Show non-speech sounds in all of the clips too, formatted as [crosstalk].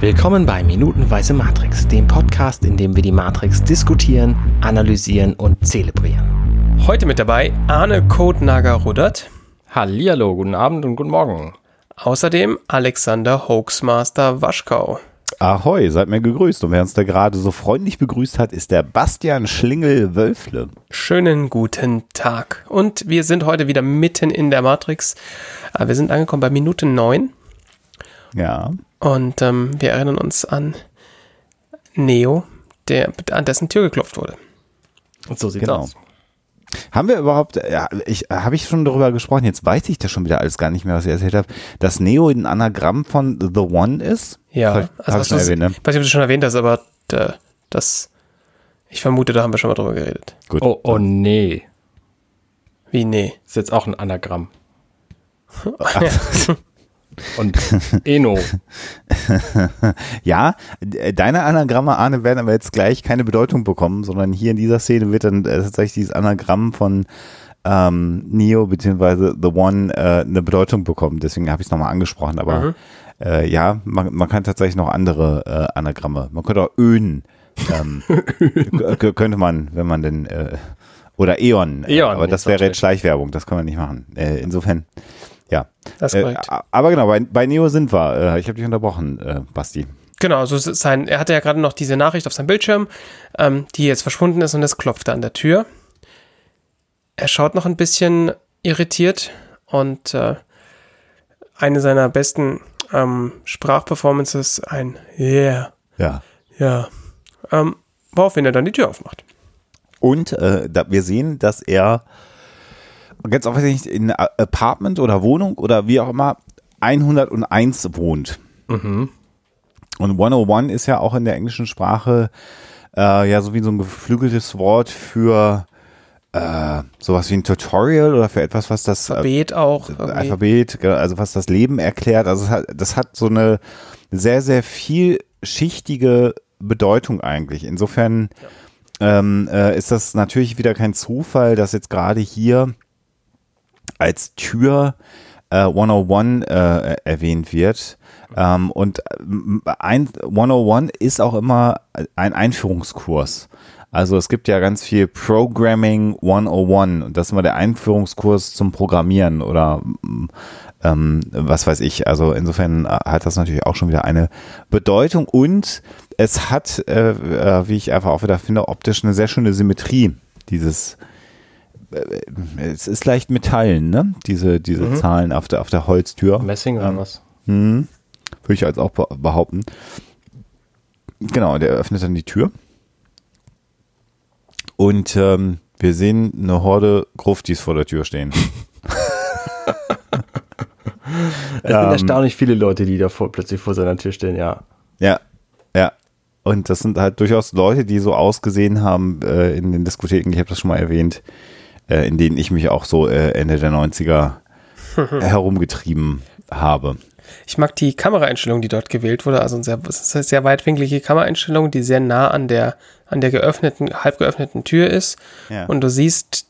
Willkommen bei Minutenweise Matrix, dem Podcast, in dem wir die Matrix diskutieren, analysieren und zelebrieren. Heute mit dabei Arne Kotnager-Ruddert. Hallihallo, guten Abend und guten Morgen. Außerdem Alexander Hoaxmaster Waschkau. Ahoi, seid mir gegrüßt. Und wer uns da gerade so freundlich begrüßt hat, ist der Bastian Schlingel-Wölfle. Schönen guten Tag. Und wir sind heute wieder mitten in der Matrix. Äh, wir sind angekommen bei Minute 9. Ja. Und ähm, wir erinnern uns an Neo, der, an dessen Tür geklopft wurde. Und so sieht's Genau. aus. Haben wir überhaupt, ja, ich, habe ich schon darüber gesprochen, jetzt weiß ich das schon wieder alles gar nicht mehr, was ich erzählt habe, dass Neo ein Anagramm von The One ist? Ja, ich- also ich erwähnt, ne? ich weiß nicht, ob du schon erwähnt hast, aber äh, das, ich vermute, da haben wir schon mal drüber geredet. Gut. Oh, oh nee. Wie, nee. Ist jetzt auch ein Anagramm. [laughs] [laughs] Und [laughs] Eno. Ja, deine Anagramme, Arne, werden aber jetzt gleich keine Bedeutung bekommen, sondern hier in dieser Szene wird dann äh, tatsächlich dieses Anagramm von ähm, Neo bzw. The One äh, eine Bedeutung bekommen. Deswegen habe ich es nochmal angesprochen. Aber Mhm. äh, ja, man, man kann tatsächlich noch andere äh, Anagramme. Man könnte auch Öen. Ähm, [laughs] könnte man, wenn man denn äh, oder Eon. äh, Eon aber das wäre jetzt Schleichwerbung. Das können wir nicht machen. Insofern, ja. Das ist Äh, korrekt. a- aber genau, bei, bei Neo sind wir. Äh, ich habe dich unterbrochen, äh, Basti. Genau, also sein, er hatte ja gerade noch diese Nachricht auf seinem Bildschirm, ähm, die jetzt verschwunden ist und es klopfte an der Tür. Er schaut noch ein bisschen irritiert und äh, eine seiner besten ähm, Sprachperformances, ein Yeah, Ja. ja, ähm, woraufhin er dann die Tür aufmacht. Und äh, da, wir sehen, dass er ganz offensichtlich in Apartment oder Wohnung oder wie auch immer 101 wohnt. Und 101 ist ja auch in der englischen Sprache äh, ja so wie so ein geflügeltes Wort für äh, sowas wie ein Tutorial oder für etwas, was das äh, Alphabet auch. irgendwie. Alphabet, genau, also was das Leben erklärt. Also es hat, das hat so eine sehr, sehr vielschichtige Bedeutung eigentlich. Insofern ähm, äh, ist das natürlich wieder kein Zufall, dass jetzt gerade hier als Tür äh, 101 äh, erwähnt wird. Ähm, und ähm, ein, 101 ist auch immer ein Einführungskurs. Also es gibt ja ganz viel Programming 101 und das ist immer der Einführungskurs zum Programmieren oder ähm, was weiß ich. Also insofern hat das natürlich auch schon wieder eine Bedeutung und es hat, äh, äh, wie ich einfach auch wieder finde, optisch eine sehr schöne Symmetrie. Dieses äh, es ist leicht Metallen, ne? Diese, diese Zahlen auf der, auf der Holztür. Messing oder Ähm, was? Hm, würde ich als auch be- behaupten. Genau, der öffnet dann die Tür. Und ähm, wir sehen eine Horde Gruftis vor der Tür stehen. [laughs] Es sind erstaunlich viele Leute, die da vor, plötzlich vor seiner Tür stehen, ja. Ja, ja. Und das sind halt durchaus Leute, die so ausgesehen haben äh, in den Diskotheken, ich habe das schon mal erwähnt, äh, in denen ich mich auch so äh, Ende der 90er [laughs] herumgetrieben habe. Ich mag die Kameraeinstellung, die dort gewählt wurde. Also ein sehr, eine sehr weitwinklige Kameraeinstellung, die sehr nah an der, an der geöffneten, halb geöffneten Tür ist. Ja. Und du siehst,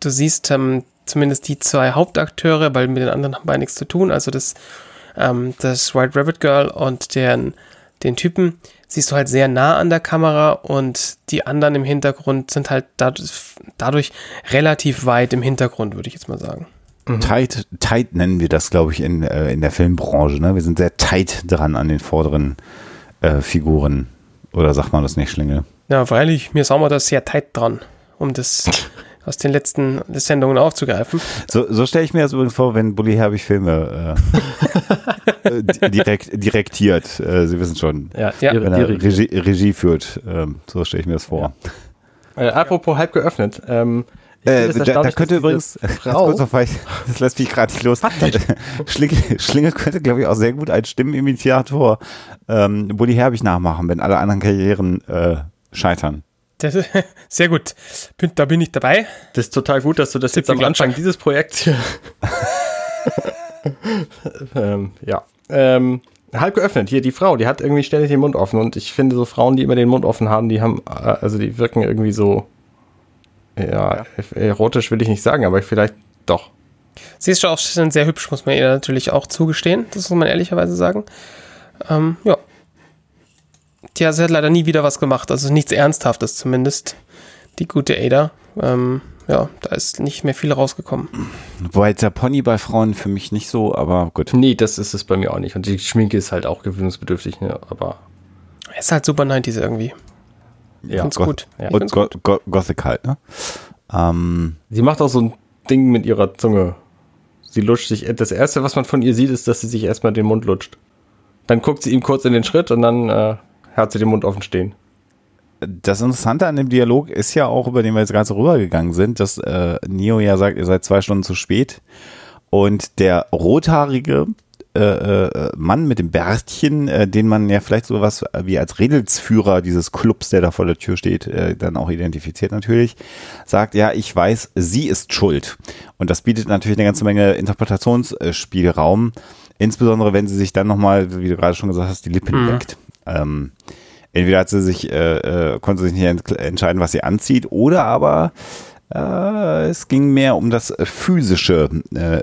du siehst ähm, zumindest die zwei Hauptakteure, weil mit den anderen haben beide nichts zu tun. Also das, ähm, das White Rabbit Girl und den, den Typen siehst du halt sehr nah an der Kamera und die anderen im Hintergrund sind halt dadurch, dadurch relativ weit im Hintergrund, würde ich jetzt mal sagen. Tight, tight nennen wir das, glaube ich, in, äh, in der Filmbranche. Ne? Wir sind sehr tight dran an den vorderen äh, Figuren. Oder sagt man das nicht, Schlingel? Ja, freilich, mir sagen wir das sehr tight dran, um das [laughs] aus den letzten Sendungen aufzugreifen. So, so stelle ich mir das übrigens vor, wenn Bully Herbig Filme äh, [laughs] äh, di- direkt, direktiert. Äh, Sie wissen schon. Ja, Ja. ihre- Wenn er Regie, Regie führt. Ähm, so stelle ich mir das vor. Äh, apropos halb geöffnet. Ähm, ich Äh, da, da könnte übrigens, [laughs] Frau, kurz noch, weil ich, [laughs] das lässt mich gerade nicht los. Schlingel, Schlingel könnte, glaube ich, auch sehr gut als Stimmenimitator ähm, Bully Herbig nachmachen, wenn alle anderen Karrieren äh, scheitern. Das, [laughs] sehr gut. Da bin ich dabei. das ist total gut, dass du das jetzt Sitze am Anfang Klatsch. dieses Projekts hier. [laughs] ähm, ja. Ähm, halb geöffnet. Hier die Frau, die hat irgendwie ständig den Mund offen und ich finde so Frauen, die immer den Mund offen haben, die haben, äh, also die wirken irgendwie so, ja, erotisch will ich nicht sagen, aber vielleicht doch. Sie ist schon auch schon sehr hübsch, muss man ihr natürlich auch zugestehen. Das muss man ehrlicherweise sagen. Ähm, ja. Tja, sie hat leider nie wieder was gemacht, also nichts Ernsthaftes zumindest. Die gute Ada. Ähm, ja, da ist nicht mehr viel rausgekommen. Wobei jetzt der Pony bei Frauen für mich nicht so, aber gut. Nee, das ist es bei mir auch nicht. Und die Schminke ist halt auch gewöhnungsbedürftig, ne? aber Er ist halt super 90s irgendwie. ja. Gott. gut. Ja. Und Go. Go Gothic halt, ne? Ähm, Sie macht auch so ein Ding mit ihrer Zunge. Sie lutscht sich. Das erste, was man von ihr sieht, ist, dass sie sich erstmal den Mund lutscht. Dann guckt sie ihm kurz in den Schritt und dann äh, hat sie den Mund offen stehen. das Interessante an dem Dialog ist ja auch, über den wir jetzt gerade so rübergegangen sind, dass äh, Neo ja sagt, ihr seid zwei Stunden zu spät. Und der rothaarige äh, äh, Mann mit dem Bärtchen, äh, den man ja vielleicht so was wie als Redelsführer dieses Clubs, der da vor der Tür steht, äh, dann auch identifiziert natürlich, sagt, ja, ich weiß, sie ist schuld. Und das bietet natürlich eine ganze Menge Interpretationsspielraum, insbesondere wenn sie sich dann nochmal, wie du gerade schon gesagt hast, die Lippen leckt. Ähm, entweder hat sie sich, äh, äh, konnte sich nicht ent entscheiden, was sie anzieht, oder aber äh, es ging mehr um das Physische äh,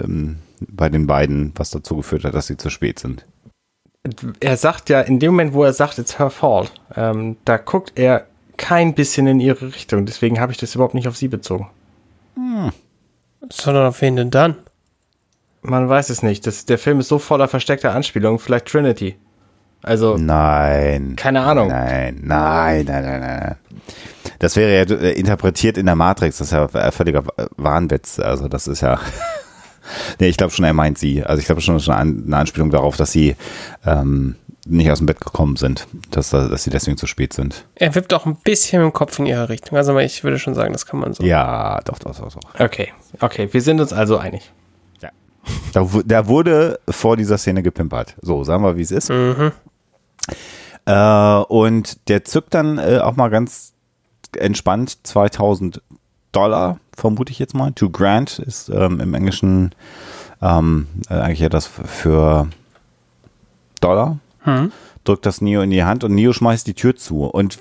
bei den beiden, was dazu geführt hat, dass sie zu spät sind. Er sagt ja, in dem Moment, wo er sagt, it's her fault, ähm, da guckt er kein bisschen in ihre Richtung. Deswegen habe ich das überhaupt nicht auf sie bezogen. Sondern auf wen denn dann? Man weiß es nicht. Das, der Film ist so voller versteckter Anspielungen. Vielleicht Trinity. Also, Nein. keine Ahnung. Nein, nein, nein, nein, nein. Das wäre ja äh, interpretiert in der Matrix, das ist ja äh, völliger Wahnwitz. Also das ist ja. [laughs] nee, ich glaube schon, er meint sie. Also ich glaube schon, schon eine Anspielung darauf, dass sie ähm, nicht aus dem Bett gekommen sind, dass, dass sie deswegen zu spät sind. Er wippt auch ein bisschen mit dem Kopf in ihre Richtung. Also ich würde schon sagen, das kann man so. Ja, doch, doch, doch, doch. Okay, okay, wir sind uns also einig. Da, da wurde vor dieser Szene gepimpert. So, sagen wir, wie es ist. Mhm. Äh, und der zückt dann äh, auch mal ganz entspannt 2000 Dollar, vermute ich jetzt mal. Two Grand ist ähm, im Englischen ähm, äh, eigentlich ja das für Dollar. Hm. Drückt das Neo in die Hand und Neo schmeißt die Tür zu. Und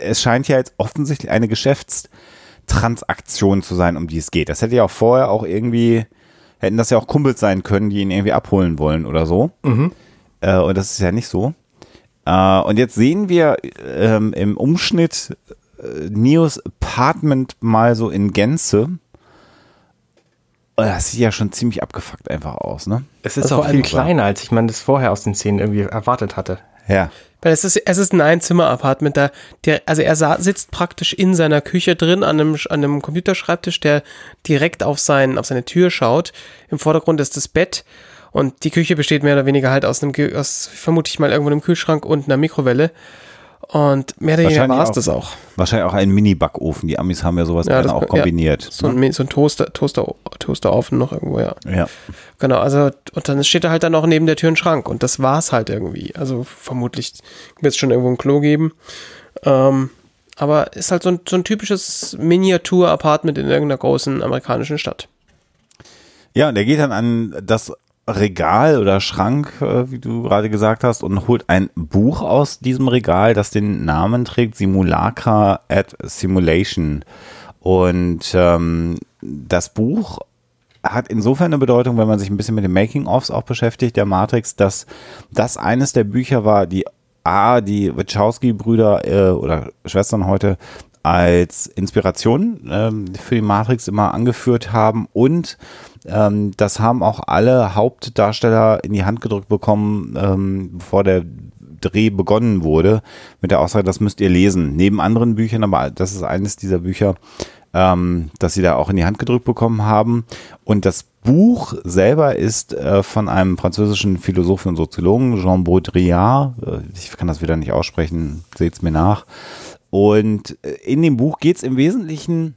es scheint ja jetzt offensichtlich eine Geschäftstransaktion zu sein, um die es geht. Das hätte ja auch vorher auch irgendwie, hätten das ja auch Kumpels sein können, die ihn irgendwie abholen wollen oder so. Äh, und das ist ja nicht so. Äh, und jetzt sehen wir ähm, im Umschnitt äh, Neos Apartment mal so in Gänze. Und das sieht ja schon ziemlich abgefuckt einfach aus, ne? Es ist Also auch viel kleiner, als ich man das vorher aus den Szenen irgendwie erwartet hatte. Ja. Weil es ist, es ist ein Einzimmer-Apartment, da, der, also er sa- sitzt praktisch in seiner Küche drin an einem, an einem Computerschreibtisch, der direkt auf, sein, auf seine Tür schaut. Im Vordergrund ist das Bett und die Küche besteht mehr oder weniger halt aus einem, aus, vermute ich mal, irgendwo einem Kühlschrank und einer Mikrowelle. Und mehr oder weniger Wahrscheinlich war es auch. das auch. Wahrscheinlich auch ein Mini-Backofen. Die Amis haben ja sowas Ja, das- auch ja. kombiniert. So ein, so ein Toaster, Toaster, Toasterofen noch irgendwo, ja. ja. Genau, also und dann steht da halt dann noch neben der Tür ein Schrank und das war's halt irgendwie. Also vermutlich wird es schon irgendwo ein Klo geben. Ähm, aber ist halt so ein, so ein typisches Miniatur-Apartment in irgendeiner großen amerikanischen Stadt. Ja, und er geht dann an das Regal oder Schrank, äh, wie du gerade gesagt hast, und holt ein Buch aus diesem Regal, das den Namen trägt, Simulacra at Simulation. Und ähm, das Buch hat insofern eine Bedeutung, wenn man sich ein bisschen mit den Making-ofs auch beschäftigt, der Matrix, dass das eines der Bücher war, die A, die Wachowski-Brüder äh, oder Schwestern heute als Inspiration ähm, für die Matrix immer angeführt haben und ähm, das haben auch alle Hauptdarsteller in die Hand gedrückt bekommen, ähm, bevor der Dreh begonnen wurde, mit der Aussage, das müsst ihr lesen. Neben anderen Büchern, aber das ist eines dieser Bücher, ähm, das sie da auch in die Hand gedrückt bekommen haben. Und das Buch selber ist äh, von einem französischen Philosophen und Soziologen, Jean Baudrillard. Äh, ich kann das wieder nicht aussprechen, seht's mir nach. Und äh, in dem Buch geht's im Wesentlichen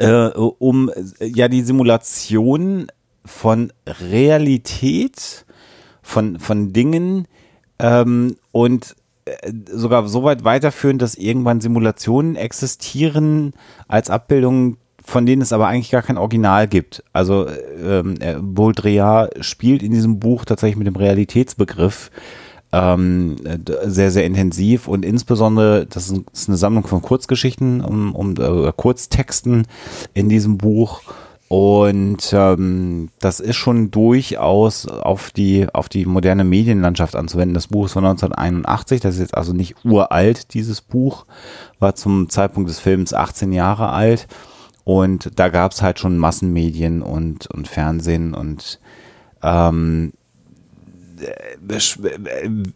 äh, um äh, ja die Simulation von Realität, von, von Dingen ähm, und äh, sogar so weit weiterführen, dass irgendwann Simulationen existieren als Abbildungen, von denen es aber eigentlich gar kein Original gibt. Also ähm, äh, Baudrillard spielt in diesem Buch tatsächlich mit dem Realitätsbegriff ähm, sehr, sehr intensiv und insbesondere, das ist eine Sammlung von Kurzgeschichten, um, um äh, Kurztexten in diesem Buch, Und ähm, das ist schon durchaus auf die, auf die moderne Medienlandschaft anzuwenden. Das Buch ist von 1981, das ist jetzt also nicht uralt, dieses Buch, war zum Zeitpunkt des Films 18 Jahre alt. Und da gab es halt schon Massenmedien und, und Fernsehen und ähm,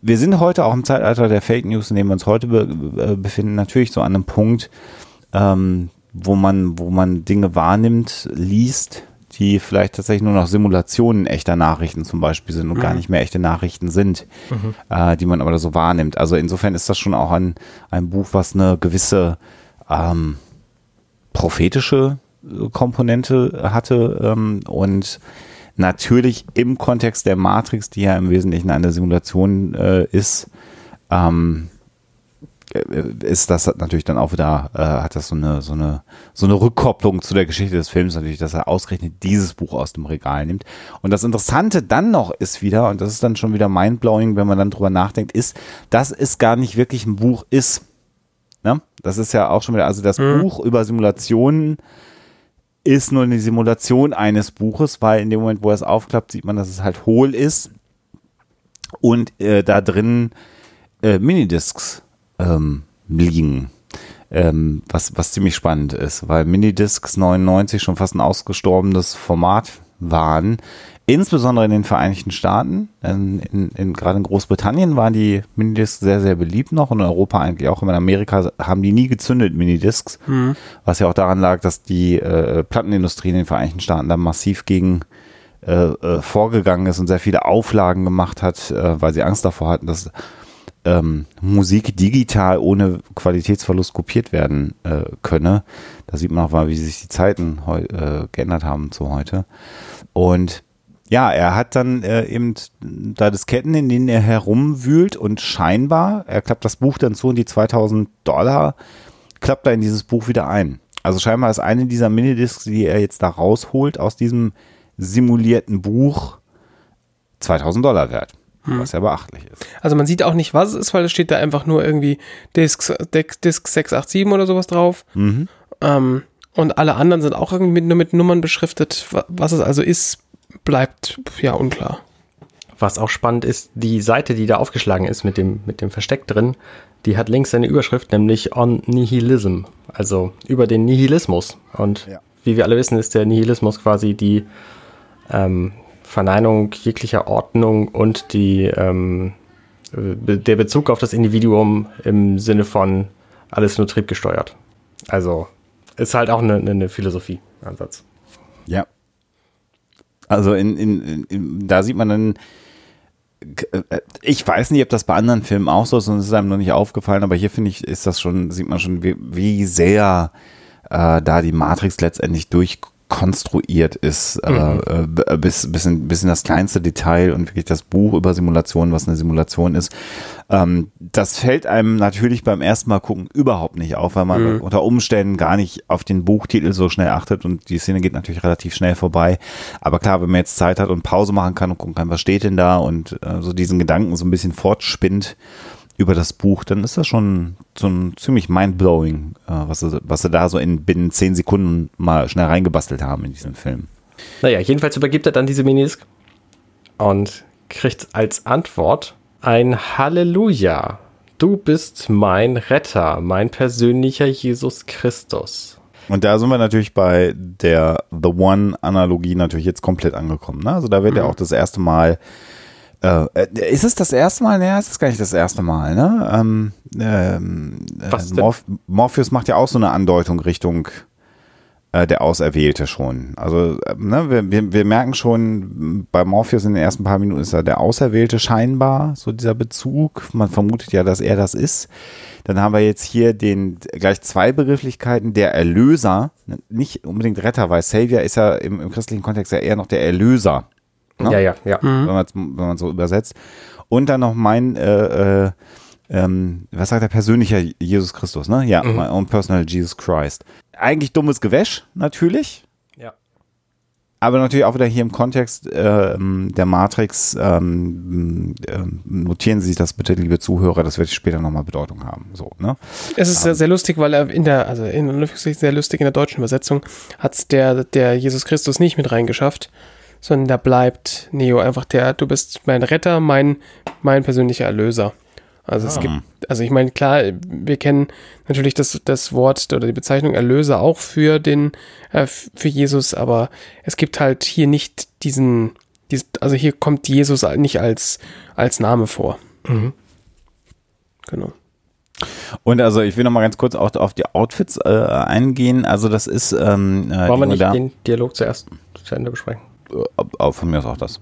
wir sind heute auch im Zeitalter der Fake News, in dem wir uns heute be befinden, natürlich so an einem Punkt, ähm, wo man, wo man Dinge wahrnimmt, liest, die vielleicht tatsächlich nur noch Simulationen echter Nachrichten zum Beispiel sind und mhm. gar nicht mehr echte Nachrichten sind, mhm. äh, die man aber so wahrnimmt. Also insofern ist das schon auch ein, ein Buch, was eine gewisse ähm, prophetische Komponente hatte ähm, und natürlich im Kontext der Matrix, die ja im Wesentlichen eine Simulation äh, ist, ähm, äh, ist das natürlich dann auch wieder, äh, hat das so eine, so, eine, so eine Rückkopplung zu der Geschichte des Films natürlich, dass er ausgerechnet dieses Buch aus dem Regal nimmt. Und das Interessante dann noch ist wieder, und das ist dann schon wieder mindblowing, wenn man dann drüber nachdenkt, ist, dass es gar nicht wirklich ein Buch ist. Ne? Das ist ja auch schon wieder, also das mhm. Buch über Simulationen ist nur eine Simulation eines Buches, weil in dem Moment, wo er es aufklappt, sieht man, dass es halt hohl ist und äh, da drin äh, Minidiscs ähm, liegen. Ähm, was, was ziemlich spannend ist, weil Minidiscs 99 schon fast ein ausgestorbenes Format waren. Insbesondere in den Vereinigten Staaten. In, in, in, gerade in Großbritannien waren die Minidiscs sehr, sehr beliebt noch und in Europa eigentlich auch. In Amerika haben die nie gezündet, Minidiscs. Mhm. Was ja auch daran lag, dass die äh, Plattenindustrie in den Vereinigten Staaten da massiv gegen äh, äh, vorgegangen ist und sehr viele Auflagen gemacht hat, äh, weil sie Angst davor hatten, dass ähm, Musik digital ohne Qualitätsverlust kopiert werden äh, könne. Da sieht man auch mal, wie sich die Zeiten äh, geändert haben zu heute. Und ja, er hat dann äh, eben da Disketten, in denen er herumwühlt und scheinbar, er klappt das Buch dann zu und die 2000 Dollar klappt er in dieses Buch wieder ein. Also scheinbar ist eine dieser Minidiscs, die er jetzt da rausholt aus diesem simulierten Buch 2000 Dollar wert. Hm. Was ja beachtlich ist. Also man sieht auch nicht, was es ist, weil es steht da einfach nur irgendwie Disk, Disk 687 oder sowas drauf. Mhm. Ähm, und alle anderen sind auch irgendwie mit, nur mit Nummern beschriftet. Was es also ist, bleibt ja unklar. Was auch spannend ist, die Seite, die da aufgeschlagen ist mit dem, mit dem Versteck drin, die hat links eine Überschrift, nämlich On Nihilism, also über den Nihilismus. Und ja. wie wir alle wissen, ist der Nihilismus quasi die ähm, Verneinung jeglicher Ordnung und die, ähm, der Bezug auf das Individuum im Sinne von alles nur triebgesteuert. Also ist halt auch eine, eine Philosophie-Ansatz. Ja. Also in, in, in, da sieht man dann, äh, ich weiß nicht, ob das bei anderen Filmen auch so ist und es ist einem noch nicht aufgefallen, aber hier finde ich, ist das schon, sieht man schon, wie, wie sehr äh, da die Matrix letztendlich durchkommt konstruiert ist, äh, mhm. äh, bis, bis, in, bis in das kleinste Detail und wirklich das Buch über Simulationen, was eine Simulation ist. Ähm, das fällt einem natürlich beim ersten Mal gucken überhaupt nicht auf, weil man mhm. unter Umständen gar nicht auf den Buchtitel so schnell achtet und die Szene geht natürlich relativ schnell vorbei. Aber klar, wenn man jetzt Zeit hat und Pause machen kann und gucken kann, was steht denn da und äh, so diesen Gedanken so ein bisschen fortspinnt, über das Buch, dann ist das schon so ein ziemlich mindblowing, äh, was, sie, was sie da so in binnen zehn Sekunden mal schnell reingebastelt haben in diesem Film. Naja, jedenfalls übergibt er dann diese Minis und kriegt als Antwort ein Halleluja. Du bist mein Retter, mein persönlicher Jesus Christus. Und da sind wir natürlich bei der The One-Analogie natürlich jetzt komplett angekommen. Ne? Also da wird mhm. ja auch das erste Mal äh, äh, ist es das erste Mal? Naja, es ist gar nicht das erste Mal, ne? Ähm, ähm, äh, Morph Morpheus macht ja auch so eine Andeutung Richtung äh, der Auserwählte schon. Also, äh, ne, wir, wir, wir merken schon, bei Morpheus in den ersten paar Minuten ist er der Auserwählte scheinbar, so dieser Bezug. Man vermutet ja, dass er das ist. Dann haben wir jetzt hier den gleich zwei Begrifflichkeiten, der Erlöser, nicht unbedingt Retter, weil Savior ist ja im, im christlichen Kontext ja eher noch der Erlöser. Ne? Ja, ja, ja. Mhm. Wenn man es so übersetzt. Und dann noch mein, äh, äh, ähm, was sagt der persönlicher Jesus Christus, ne? Ja, mhm. my own personal Jesus Christ. Eigentlich dummes Gewäsch, natürlich. Ja. aber natürlich auch wieder hier im Kontext ähm, der Matrix ähm, ähm, notieren Sie sich das bitte, liebe Zuhörer, das wird später nochmal Bedeutung haben. So, ne? Es ist sehr, sehr lustig, weil er in der, also in sehr lustig in der deutschen Übersetzung hat der, der Jesus Christus nicht mit reingeschafft, sondern da bleibt Neo einfach der, du bist mein Retter, mein, mein persönlicher Erlöser. Also es Ah. gibt, also ich meine, klar, wir kennen natürlich das, das Wort oder die Bezeichnung Erlöser auch für den, äh, für Jesus, aber es gibt halt hier nicht diesen, dies, also hier kommt Jesus nicht als, als Name vor. Mhm. Genau. Und also ich will nochmal ganz kurz auch auf die Outfits äh, eingehen. Also das ist ähm, äh, Wollen wir nicht den Dialog zuerst zu Ende besprechen? Äh, von mir ist auch das.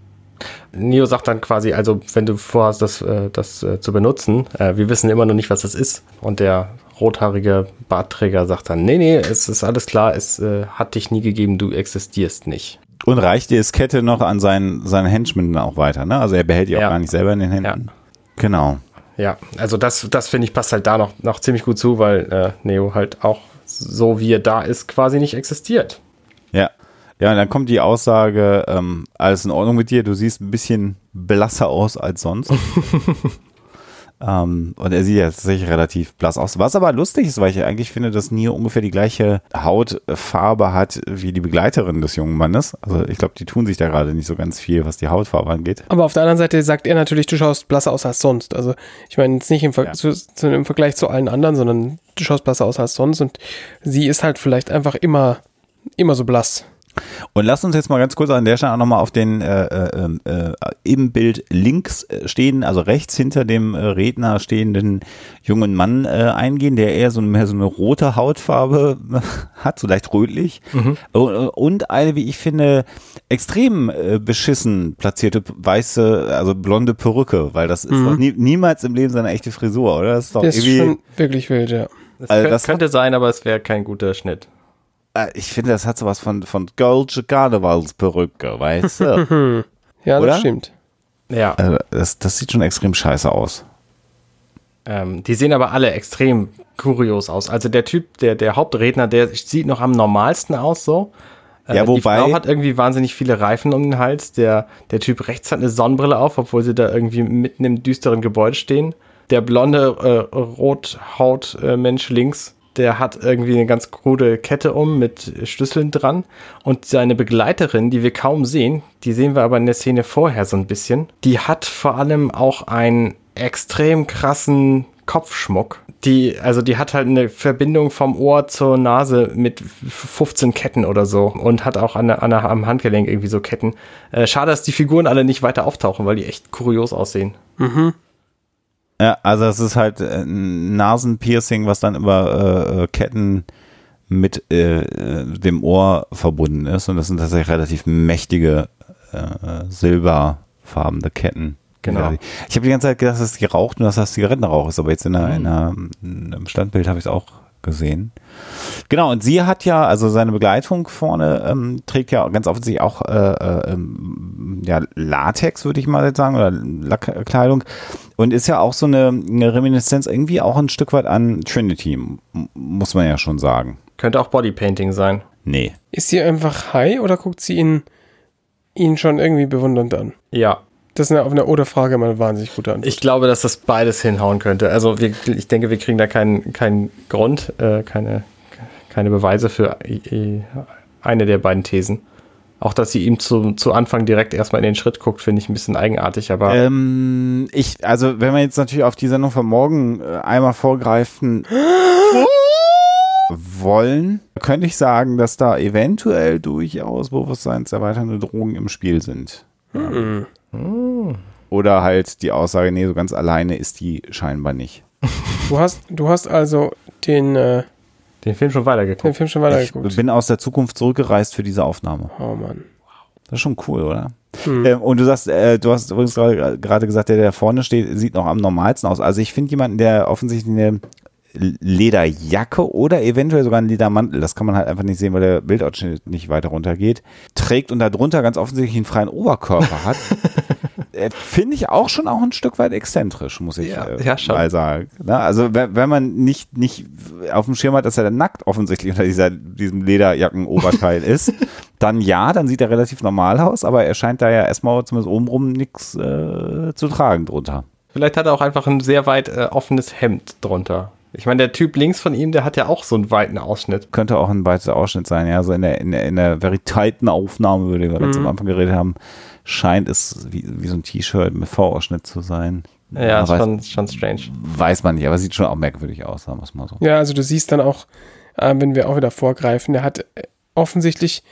Neo sagt dann quasi, also wenn du vorhast, das, äh, das äh, zu benutzen, äh, wir wissen immer noch nicht, was das ist. Und der rothaarige Bartträger sagt dann, nee, nee, es ist alles klar, es hat dich nie gegeben, du existierst nicht. Und reicht die Diskette noch an seinen, seinen Henchmen auch weiter, ne? Also er behält die auch Ja. gar nicht selber in den Händen. Ja. Genau. Ja, also das, das finde ich passt halt da noch, noch ziemlich gut zu, weil äh, Neo halt auch so wie er da ist, quasi nicht existiert. Ja. Und dann kommt die Aussage, ähm, alles in Ordnung mit dir, du siehst ein bisschen blasser aus als sonst. [laughs] ähm, und er sieht ja tatsächlich relativ blass aus. Was aber lustig ist, weil ich eigentlich finde, dass Neo ungefähr die gleiche Hautfarbe hat wie die Begleiterin des jungen Mannes. Also ich glaube, die tun sich da gerade nicht so ganz viel, was die Hautfarbe angeht. Aber auf der anderen Seite sagt er natürlich, du schaust blasser aus als sonst. Also ich meine jetzt nicht im, Ver Ja. zu, zu, im Vergleich zu allen anderen, sondern du schaust blasser aus als sonst und sie ist halt vielleicht einfach immer, immer so blass. Und lass uns jetzt mal ganz kurz an der Stelle auch nochmal auf den äh, äh, äh, im Bild links äh, stehen, also rechts hinter dem äh, Redner stehenden jungen Mann äh, eingehen, der eher so, mehr so eine rote Hautfarbe [laughs] hat, so leicht rötlich. Und, und eine, wie ich finde, extrem beschissen platzierte weiße, also blonde Perücke, weil das ist doch nie, niemals im Leben seine echte Frisur, oder? Das ist doch Das ist irgendwie. schon wirklich wild, ja. Das, Also das könnte sein, aber es wäre kein guter Schnitt. Äh, ich finde, das hat sowas von, von Goldsche Karnevalsperücke, weißt du? [laughs] Ja, Oder? das stimmt. Ja, Also das, das sieht schon extrem scheiße aus. ähm, die sehen aber alle extrem kurios aus. Also der Typ, der, der Hauptredner, der sieht noch am normalsten aus so. Äh, Ja, Die wobei- Frau hat irgendwie wahnsinnig viele Reifen um den Hals. Der, der Typ rechts hat eine Sonnenbrille auf, obwohl sie da irgendwie mitten im düsteren Gebäude stehen. Der blonde äh, Rothaut-Mensch links, der hat irgendwie eine ganz krude Kette um mit Schlüsseln dran. Und seine Begleiterin, die wir kaum sehen, die sehen wir aber in der Szene vorher so ein bisschen, die hat vor allem auch einen extrem krassen Kopfschmuck. Die, also die hat halt eine Verbindung vom Ohr zur Nase mit 15 Ketten oder so und hat auch an, an, am Handgelenk irgendwie so Ketten. Äh, schade, dass die Figuren alle nicht weiter auftauchen, weil die echt kurios aussehen. Ja, also es ist halt äh, ein Nasenpiercing, was dann über äh, äh, Ketten mit äh, äh, dem Ohr verbunden ist. Und das sind tatsächlich relativ mächtige äh, silberfarbene Ketten. Genau. Ich habe die ganze Zeit gedacht, dass es geraucht und dass das Zigarettenrauch ist, aber jetzt in, einer, in, einer, in einem Standbild habe ich es auch gesehen. Genau, und sie hat ja, also seine Begleitung vorne ähm, trägt ja ganz offensichtlich auch äh, äh, ähm, ja, Latex, würde ich mal jetzt sagen, oder Lackkleidung. Und ist ja auch so eine, eine Reminiszenz irgendwie auch ein Stück weit an Trinity, muss man ja schon sagen. Könnte auch Bodypainting sein. Nee. Ist sie einfach high oder guckt sie ihn, ihn schon irgendwie bewundernd an? Ja, Das ist eine, auf eine Oder-Frage mal eine wahnsinnig gute Antwort. ich glaube, dass das beides hinhauen könnte. Also wir, ich denke, wir kriegen da keinen keinen Grund, äh, keine, keine Beweise für äh, eine der beiden Thesen. Auch, dass sie ihm zu, zu Anfang direkt erstmal in den Schritt guckt, finde ich ein bisschen eigenartig, aber Ähm, ich, also wenn wir jetzt natürlich auf die Sendung von morgen äh, einmal vorgreifen [gasps] wollen, könnte ich sagen, dass da eventuell durchaus bewusstseinserweiternde Drogen im Spiel sind. Hm. Oder halt die Aussage, nee, so ganz alleine ist die scheinbar nicht. Du hast, du hast also den, äh, den Film schon den weitergeguckt. Film schon Ich weitergeguckt. bin aus der Zukunft zurückgereist für diese Aufnahme. Oh Mann. Das ist schon cool, oder? Hm. Ähm, und du sagst, äh, du hast übrigens gerade gesagt, der, der da vorne steht, sieht noch am normalsten aus. Also ich finde jemanden, der offensichtlich eine Lederjacke oder eventuell sogar einen Ledermantel, das kann man halt einfach nicht sehen, weil der Bildausschnitt nicht weiter runter geht, trägt und darunter ganz offensichtlich einen freien Oberkörper hat. [laughs] äh, finde ich auch schon auch ein Stück weit exzentrisch, muss ich Ja, äh, ja, schon. mal sagen. Na, also wenn, wenn man nicht, nicht auf dem Schirm hat, dass er dann nackt offensichtlich unter dieser, diesem Lederjackenoberteil ist, [laughs] dann ja, dann sieht er relativ normal aus, aber er scheint da ja erstmal zumindest obenrum nichts äh, zu tragen drunter. Vielleicht hat er auch einfach ein sehr weit äh, offenes Hemd drunter. Ich meine, der Typ links von ihm, der hat ja auch so einen weiten Ausschnitt. Könnte auch ein weiter Ausschnitt sein, ja. So in der, in der, in der very tighten Aufnahme, über die wir ganz Mhm. am Anfang geredet haben, scheint es wie, wie so ein T-Shirt mit V-Ausschnitt zu sein. Ja, ist weiß, schon, schon strange. weiß man nicht, aber sieht schon auch merkwürdig aus, sagen wir es mal so. Ja, also du siehst dann auch, äh, wenn wir auch wieder vorgreifen, der hat äh, offensichtlich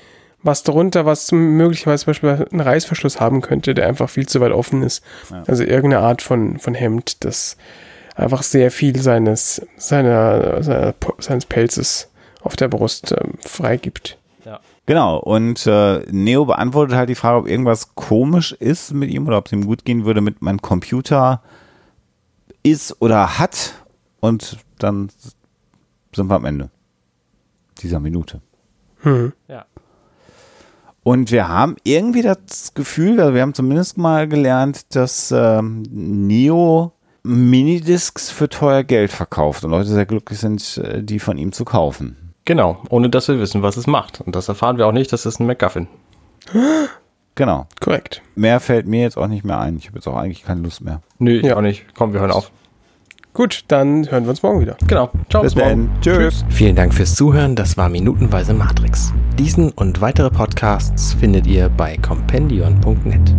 was darunter, was möglicherweise zum Beispiel einen Reißverschluss haben könnte, der einfach viel zu weit offen ist. Ja. Also irgendeine Art von, von Hemd, das einfach sehr viel seines, seiner, seiner, seines Pelzes auf der Brust ähm, freigibt. Genau, und äh, Neo beantwortet halt die Frage, ob irgendwas komisch ist mit ihm oder ob es ihm gut gehen würde mit meinem Computer ist oder hat. Und dann sind wir am Ende dieser Minute. Hm. Ja. Und wir haben irgendwie das Gefühl, also wir haben zumindest mal gelernt, dass ähm, Neo Minidiscs für teuer Geld verkauft und Leute sehr glücklich sind, äh, die von ihm zu kaufen. Genau, ohne dass wir wissen, was es macht. Und das erfahren wir auch nicht, das ist ein MacGuffin. Genau. Korrekt. Mehr fällt mir jetzt auch nicht mehr ein. Ich habe jetzt auch eigentlich keine Lust mehr. Nö, ich Ja. auch nicht. Komm, wir hören auf. Gut, dann hören wir uns morgen wieder. Genau. Ciao, Bis morgen. dann. Tschüss. Vielen Dank fürs Zuhören, das war Minutenweise Matrix. Diesen und weitere Podcasts findet ihr bei compendion.net.